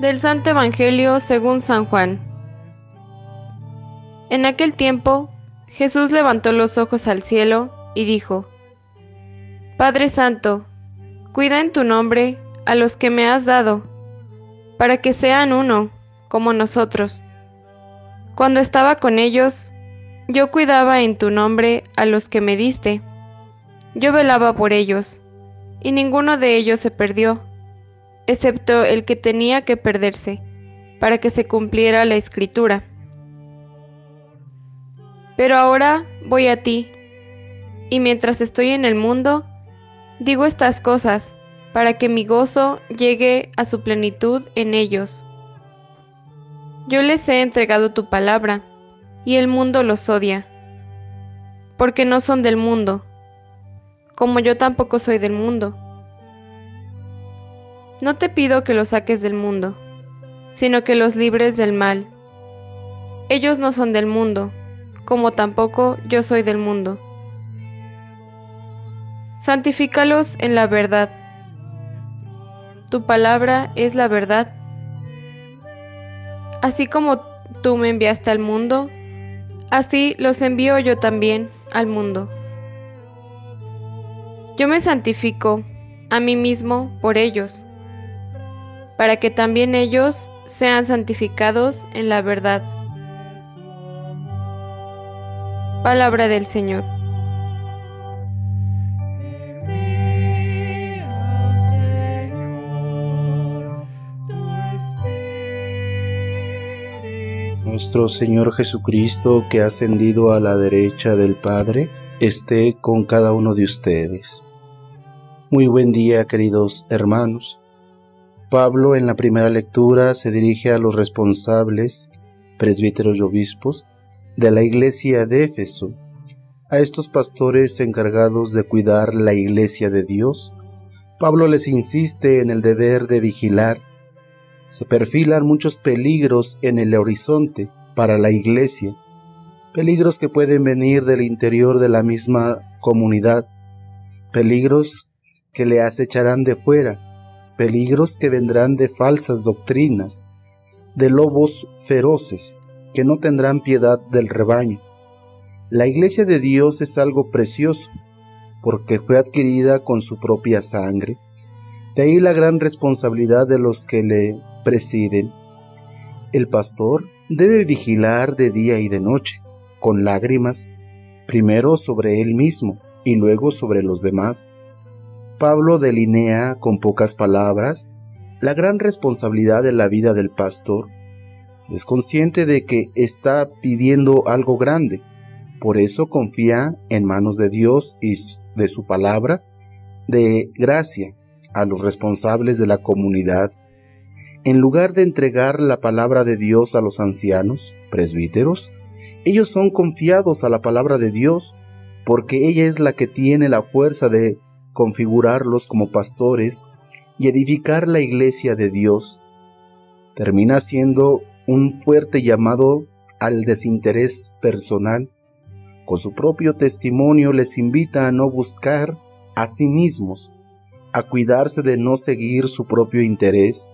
Del Santo Evangelio según San Juan. En aquel tiempo, Jesús levantó los ojos al cielo y dijo, Padre Santo, cuida en tu nombre a los que me has dado, para que sean uno, como nosotros. Cuando estaba con ellos, yo cuidaba en tu nombre a los que me diste. Yo velaba por ellos, y ninguno de ellos se perdió, excepto el que tenía que perderse, para que se cumpliera la escritura. Pero ahora voy a ti, y mientras estoy en el mundo, digo estas cosas, para que mi gozo llegue a su plenitud en ellos. Yo les he entregado tu palabra, y el mundo los odia, porque no son del mundo, como yo tampoco soy del mundo. No te pido que los saques del mundo, sino que los libres del mal. Ellos no son del mundo, como tampoco yo soy del mundo. Santifícalos en la verdad. Tu palabra es la verdad. Así como tú me enviaste al mundo, así los envío yo también al mundo. Yo me santifico a mí mismo por ellos, para que también ellos sean santificados en la verdad. Palabra del Señor. Nuestro Señor Jesucristo, que ha ascendido a la derecha del Padre, esté con cada uno de ustedes. Muy buen día, queridos hermanos. Pablo en la primera lectura se dirige a los responsables, presbíteros y obispos, de la iglesia de Éfeso, a estos pastores encargados de cuidar la iglesia de Dios. Pablo les insiste en el deber de vigilar se perfilan muchos peligros en el horizonte para la iglesia, peligros que pueden venir del interior de la misma comunidad, peligros que le acecharán de fuera, peligros que vendrán de falsas doctrinas, de lobos feroces que no tendrán piedad del rebaño. La iglesia de Dios es algo precioso, porque fue adquirida con su propia sangre. De ahí la gran responsabilidad de los que le presiden. El pastor debe vigilar de día y de noche, con lágrimas, primero sobre él mismo y luego sobre los demás. Pablo delinea con pocas palabras la gran responsabilidad de la vida del pastor. Es consciente de que está pidiendo algo grande, por eso confía en manos de Dios y de su palabra de gracia a los responsables de la comunidad en lugar de entregar la palabra de Dios a los ancianos, presbíteros, ellos son confiados a la palabra de Dios porque ella es la que tiene la fuerza de configurarlos como pastores y edificar la iglesia de Dios. Termina siendo un fuerte llamado al desinterés personal. Con su propio testimonio les invita a no buscar a sí mismos, a cuidarse de no seguir su propio interés,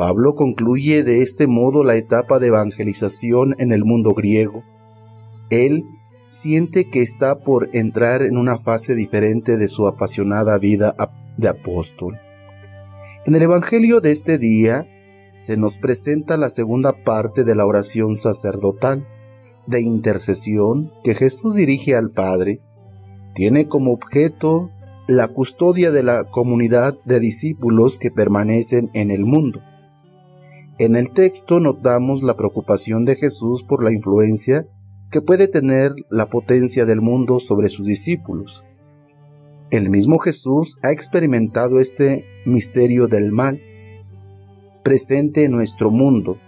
Pablo concluye de este modo la etapa de evangelización en el mundo griego. Él siente que está por entrar en una fase diferente de su apasionada vida de apóstol. En el Evangelio de este día se nos presenta la segunda parte de la oración sacerdotal de intercesión que Jesús dirige al Padre. Tiene como objeto la custodia de la comunidad de discípulos que permanecen en el mundo. En el texto notamos la preocupación de Jesús por la influencia que puede tener la potencia del mundo sobre sus discípulos. El mismo Jesús ha experimentado este misterio del mal presente en nuestro mundo,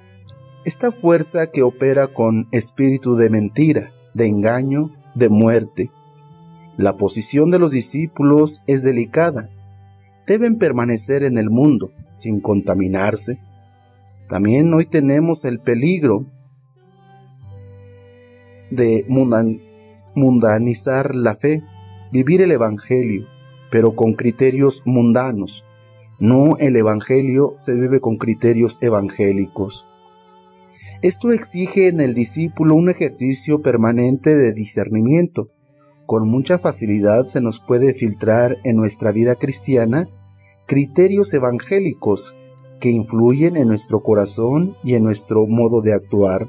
esta fuerza que opera con espíritu de mentira, de engaño, de muerte. La posición de los discípulos es delicada. Deben permanecer en el mundo sin contaminarse, también hoy tenemos el peligro de mundanizar la fe, vivir el Evangelio, pero con criterios mundanos, No el Evangelio se vive con criterios evangélicos. Esto exige en el discípulo un ejercicio permanente de discernimiento. Con mucha facilidad se nos puede filtrar en nuestra vida cristiana criterios evangélicos que influyen en nuestro corazón y en nuestro modo de actuar.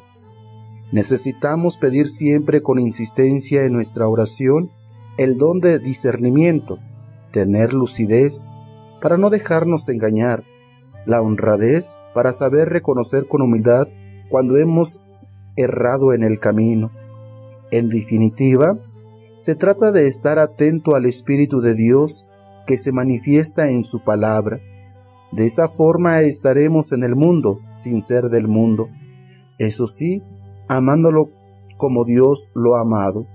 Necesitamos pedir siempre con insistencia en nuestra oración el don de discernimiento, tener lucidez para no dejarnos engañar, la honradez para saber reconocer con humildad cuando hemos errado en el camino. En definitiva, se trata de estar atento al Espíritu de Dios que se manifiesta en su palabra. De esa forma estaremos en el mundo sin ser del mundo. Eso sí, amándolo como Dios lo ha amado.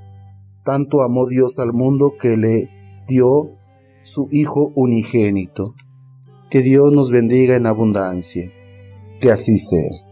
Tanto amó Dios al mundo que le dio su Hijo unigénito. Que Dios nos bendiga en abundancia. Que así sea.